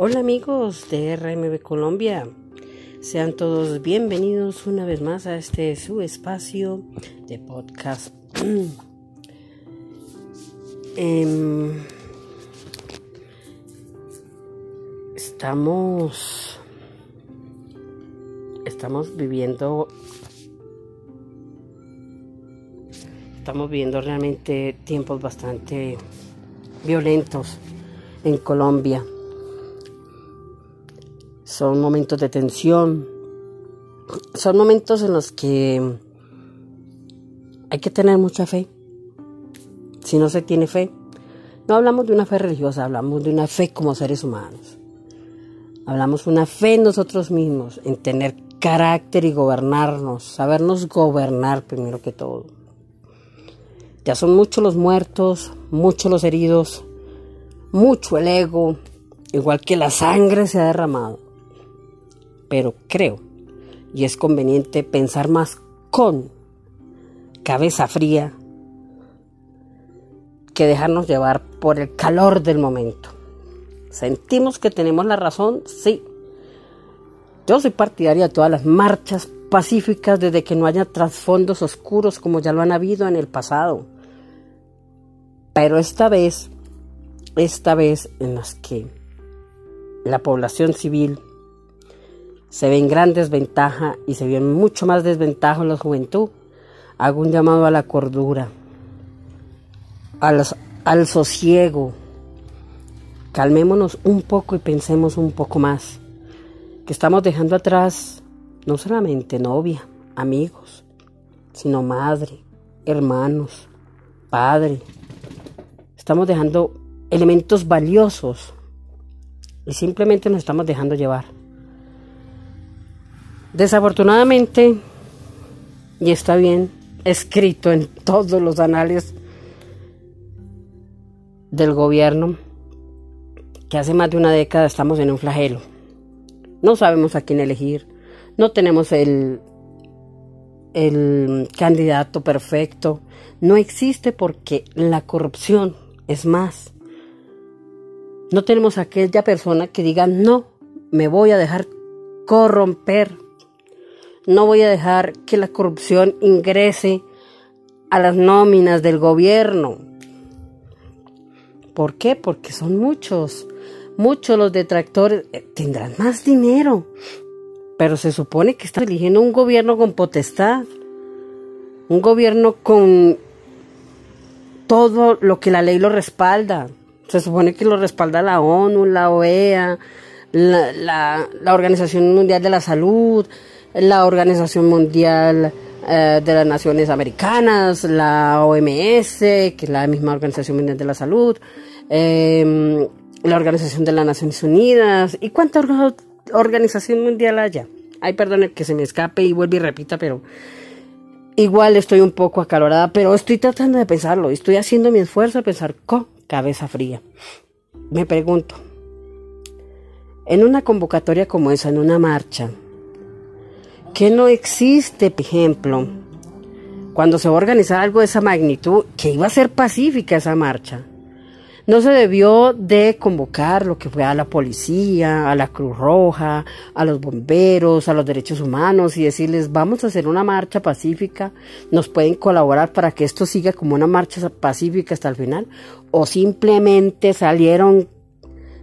Hola amigos de RMB Colombia, sean todos bienvenidos una vez más a este su espacio de podcast. Em, estamos estamos viviendo estamos viviendo realmente tiempos bastante violentos en Colombia. Son momentos de tensión. Son momentos en los que hay que tener mucha fe. Si no se tiene fe, no hablamos de una fe religiosa, hablamos de una fe como seres humanos. Hablamos una fe en nosotros mismos, en tener carácter y gobernarnos, sabernos gobernar primero que todo. Ya son muchos los muertos, muchos los heridos, mucho el ego, igual que la sangre se ha derramado. Pero creo, y es conveniente pensar más con cabeza fría que dejarnos llevar por el calor del momento. ¿Sentimos que tenemos la razón? Sí. Yo soy partidaria de todas las marchas pacíficas desde que no haya trasfondos oscuros como ya lo han habido en el pasado. Pero esta vez esta vez en las que la población civil se ve en gran desventaja y se ve en mucho más desventaja en la juventud, hago un llamado a la cordura, al sosiego. Calmémonos un poco y pensemos un poco más, que estamos dejando atrás no solamente novia, amigos, sino madre, hermanos, padre. Estamos dejando elementos valiosos y simplemente nos estamos dejando llevar. Desafortunadamente, y está bien escrito en todos los anales del gobierno, que hace más de una década estamos en un flagelo. No sabemos a quién elegir, no tenemos el, el candidato perfecto, no existe porque la corrupción es más no tenemos aquella persona que diga, no, me voy a dejar corromper. No voy a dejar que la corrupción ingrese a las nóminas del gobierno. ¿Por qué? Porque son muchos. Muchos los detractores eh, tendrán más dinero. Pero se supone que están eligiendo un gobierno con potestad. Un gobierno con todo lo que la ley lo respalda. Se supone que lo respalda la ONU, la OEA, la, Organización Mundial de la Salud, la Organización Mundial eh, de las Naciones Americanas, la OMS, que es la misma Organización Mundial de la Salud, em, la Organización de las Naciones Unidas. ¿Y cuánta organización mundial haya? Ay, perdón que se me escape y vuelve y repita, pero igual estoy un poco acalorada, pero estoy tratando de pensarlo, estoy haciendo mi esfuerzo de pensar cómo cabeza fría. Me pregunto, en una convocatoria como esa, en una marcha, que no existe, por ejemplo, cuando se va a organizar algo de esa magnitud, que iba a ser pacífica esa marcha? No se debió de convocar lo que fue a la policía, a la Cruz Roja, a los bomberos, a los derechos humanos y decirles vamos a hacer una marcha pacífica, nos pueden colaborar para que esto siga como una marcha pacífica hasta el final o simplemente salieron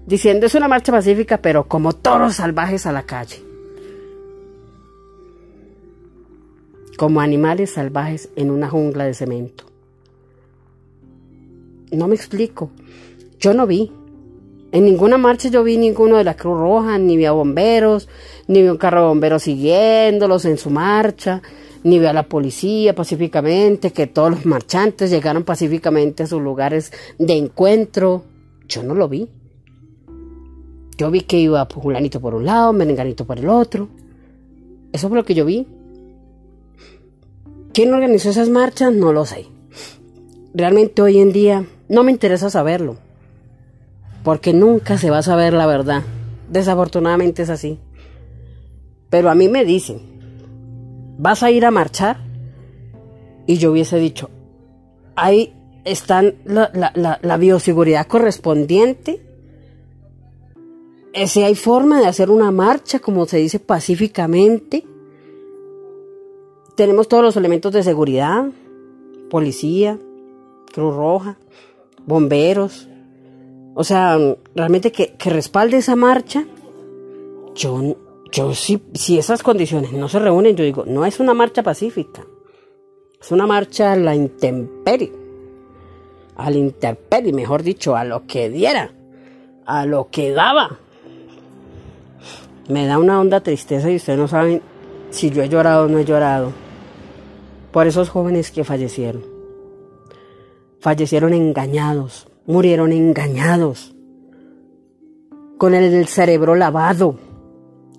diciendo es una marcha pacífica pero como toros salvajes a la calle. Como animales salvajes en una jungla de cemento. No me explico. Yo no vi. En ninguna marcha yo vi ninguno de la Cruz Roja, ni vi a bomberos, ni vi un carro de bomberos siguiéndolos en su marcha, ni vi a la policía pacíficamente, que todos los marchantes llegaron pacíficamente a sus lugares de encuentro. Yo no lo vi. Yo vi que iba Julanito por un lado, Menenganito por el otro. Eso fue lo que yo vi. ¿Quién organizó esas marchas? No lo sé. Realmente hoy en día no me interesa saberlo, porque nunca se va a saber la verdad. Desafortunadamente es así. Pero a mí me dicen, ¿vas a ir a marchar? Y yo hubiese dicho, ahí están la, la, bioseguridad correspondiente, eh, si hay forma de hacer una marcha, como se dice, pacíficamente. Tenemos todos los elementos de seguridad, policía, Cruz Roja, bomberos. O sea, realmente que, respalde esa marcha. Yo, yo si, si esas condiciones no se reúnen, yo digo, no es una marcha pacífica. Es una marcha a la intemperie. Al intemperie, mejor dicho, a lo que diera. A lo que daba. Me da una honda tristeza y ustedes no saben si yo he llorado o no he llorado. Por esos jóvenes que fallecieron. Fallecieron engañados. Murieron engañados. Con el cerebro lavado.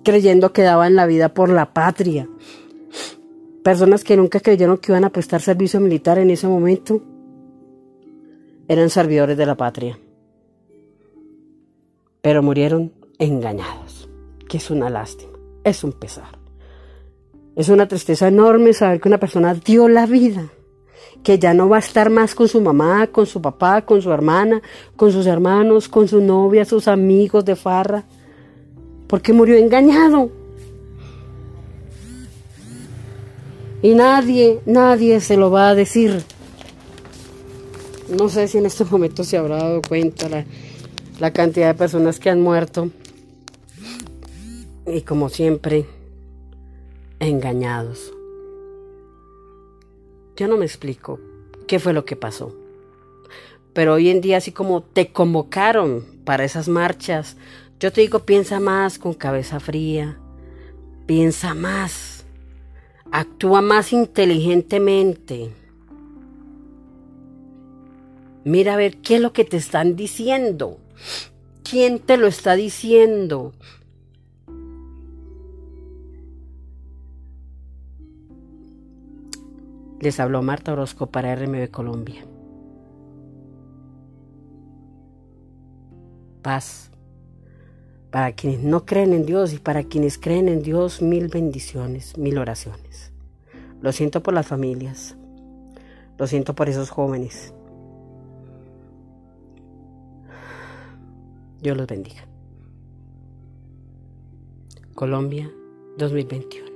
Creyendo que daban la vida por la patria Personas que nunca creyeron que iban a prestar servicio militar en ese momento eran servidores de la patria. Pero murieron engañados, que es una lástima, es un pesar. Es una tristeza enorme saber que una persona dio la vida, que ya no va a estar más con su mamá, con su papá, con su hermana, con sus hermanos, con su novia, sus amigos de farra, porque murió engañado. Y nadie, nadie se lo va a decir. No sé si en estos momentos se habrá dado cuenta la, la cantidad de personas que han muerto. Y como siempre, engañados. Yo no me explico qué fue lo que pasó. Pero hoy en día, así como te convocaron para esas marchas, yo te digo, piensa más con cabeza fría, piensa más Actúa más inteligentemente. Mira a ver qué es lo que te están diciendo. ¿Quién te lo está diciendo? Les habló Marta Orozco para RMB Colombia. Paz. Para quienes no creen en Dios y para quienes creen en Dios, mil bendiciones, mil oraciones. Lo siento por las familias. Lo siento por esos jóvenes. Dios los bendiga. Colombia 2021.